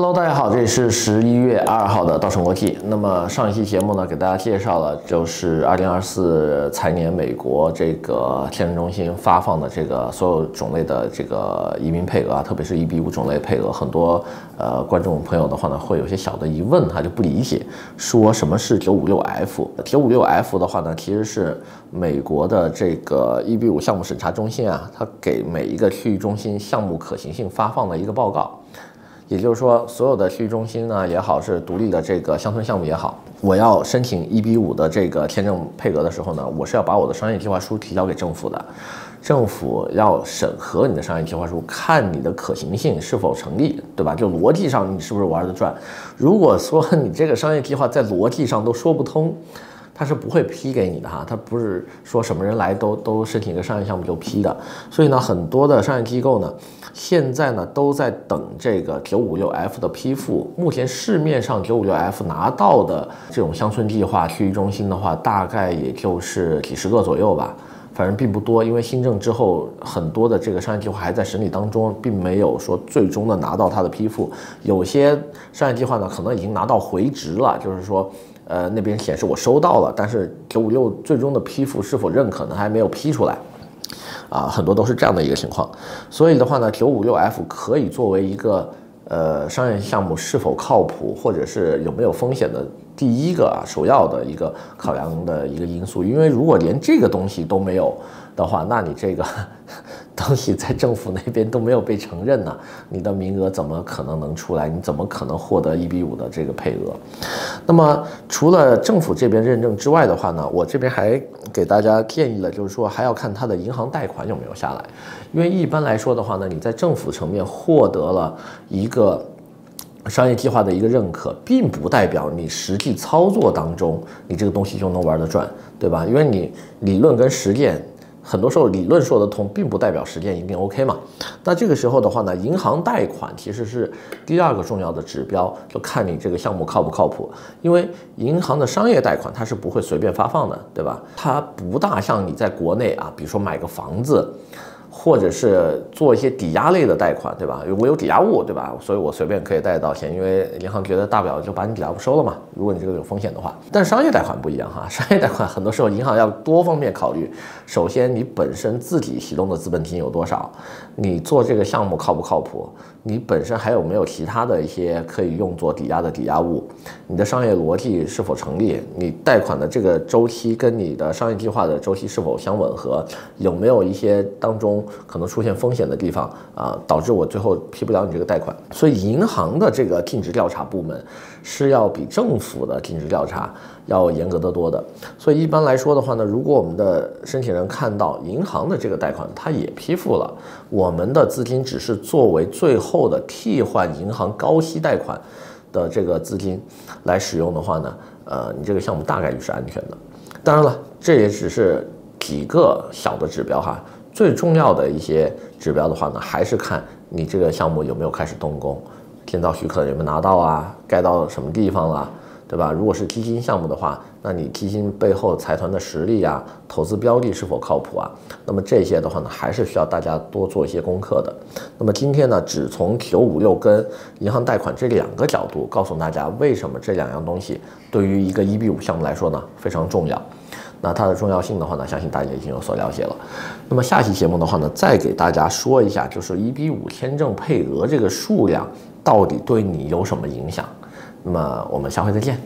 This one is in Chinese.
Hello，大家好，这里是十一月二号的稻盛国际。那么上一期节目呢，给大家介绍了就是二零二四财年美国这个签证中心发放的这个所有种类的这个移民配额啊，特别是 EB 五种类配额，很多呃观众朋友的话呢，会有些小的疑问，他就不理解，说什么是九五六 F？九五六 F 的话呢，其实是美国的这个 EB 五项目审查中心啊，它给每一个区域中心项目可行性发放的一个报告。也就是说，所有的区域中心呢也好，是独立的这个乡村项目也好，我要申请 EB 五的这个签证配额的时候呢，我是要把我的商业计划书提交给政府的，政府要审核你的商业计划书，看你的可行性是否成立，对吧？就逻辑上你是不是玩得转？如果说 你这个商业计划在逻辑上都说不通。他是不会批给你的哈，他不是说什么人来都都申请一个商业项目就批的，所以呢，很多的商业机构呢，现在呢都在等这个九五六 F 的批复。目前市面上九五六 F 拿到的这种乡村计划区域中心的话，大概也就是几十个左右吧，反正并不多。因为新政之后，很多的这个商业计划还在审理当中，并没有说最终的拿到它的批复。有些商业计划呢，可能已经拿到回执了，就是说。呃，那边显示我收到了，但是九五六最终的批复是否认可呢？还没有批出来，啊，很多都是这样的一个情况。所以的话呢，九五六 F 可以作为一个呃商业项目是否靠谱或者是有没有风险的第一个啊首要的一个考量的一个因素。因为如果连这个东西都没有的话，那你这个。东西在政府那边都没有被承认呢，你的名额怎么可能能出来？你怎么可能获得一比五的这个配额？那么除了政府这边认证之外的话呢，我这边还给大家建议了，就是说还要看他的银行贷款有没有下来，因为一般来说的话呢，你在政府层面获得了一个商业计划的一个认可，并不代表你实际操作当中你这个东西就能玩得转，对吧？因为你理论跟实践。很多时候理论说得通，并不代表实践一定 OK 嘛。那这个时候的话呢，银行贷款其实是第二个重要的指标，就看你这个项目靠不靠谱。因为银行的商业贷款它是不会随便发放的，对吧？它不大像你在国内啊，比如说买个房子。或者是做一些抵押类的贷款，对吧？我有抵押物，对吧？所以我随便可以贷到钱，因为银行觉得大不了就把你抵押物收了嘛。如果你这个有风险的话，但商业贷款不一样哈，商业贷款很多时候银行要多方面考虑。首先，你本身自己启动的资本金有多少？你做这个项目靠不靠谱？你本身还有没有其他的一些可以用作抵押的抵押物？你的商业逻辑是否成立？你贷款的这个周期跟你的商业计划的周期是否相吻合？有没有一些当中可能出现风险的地方啊，导致我最后批不了你这个贷款？所以银行的这个尽职调查部门是要比政府的尽职调查要严格得多的。所以一般来说的话呢，如果我们的申请人看到银行的这个贷款他也批复了，我们的资金只是作为最后的替换银行高息贷款的这个资金来使用的话呢，呃，你这个项目大概率是安全的。当然了，这也只是几个小的指标哈。最重要的一些指标的话呢，还是看你这个项目有没有开始动工，建造许可有没有拿到啊，盖到什么地方了，对吧？如果是基金项目的话，那你基金背后财团的实力啊，投资标的是否靠谱啊？那么这些的话呢，还是需要大家多做一些功课的。那么今天呢，只从九五六跟银行贷款这两个角度，告诉大家为什么这两样东西对于一个 EB 五项目来说呢，非常重要。那它的重要性的话呢，相信大家已经有所了解了。那么下期节目的话呢，再给大家说一下，就是一比五签证配额这个数量到底对你有什么影响？那么我们下回再见。